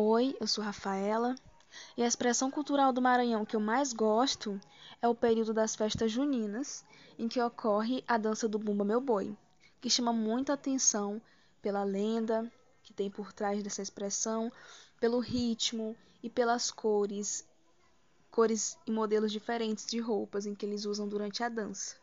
Oi, eu sou Rafaela e a expressão cultural do Maranhão que eu mais gosto é o período das festas juninas, em que ocorre a dança do Bumba Meu Boi, que chama muita atenção pela lenda que tem por trás dessa expressão, pelo ritmo e pelas cores, cores e modelos diferentes de roupas em que eles usam durante a dança.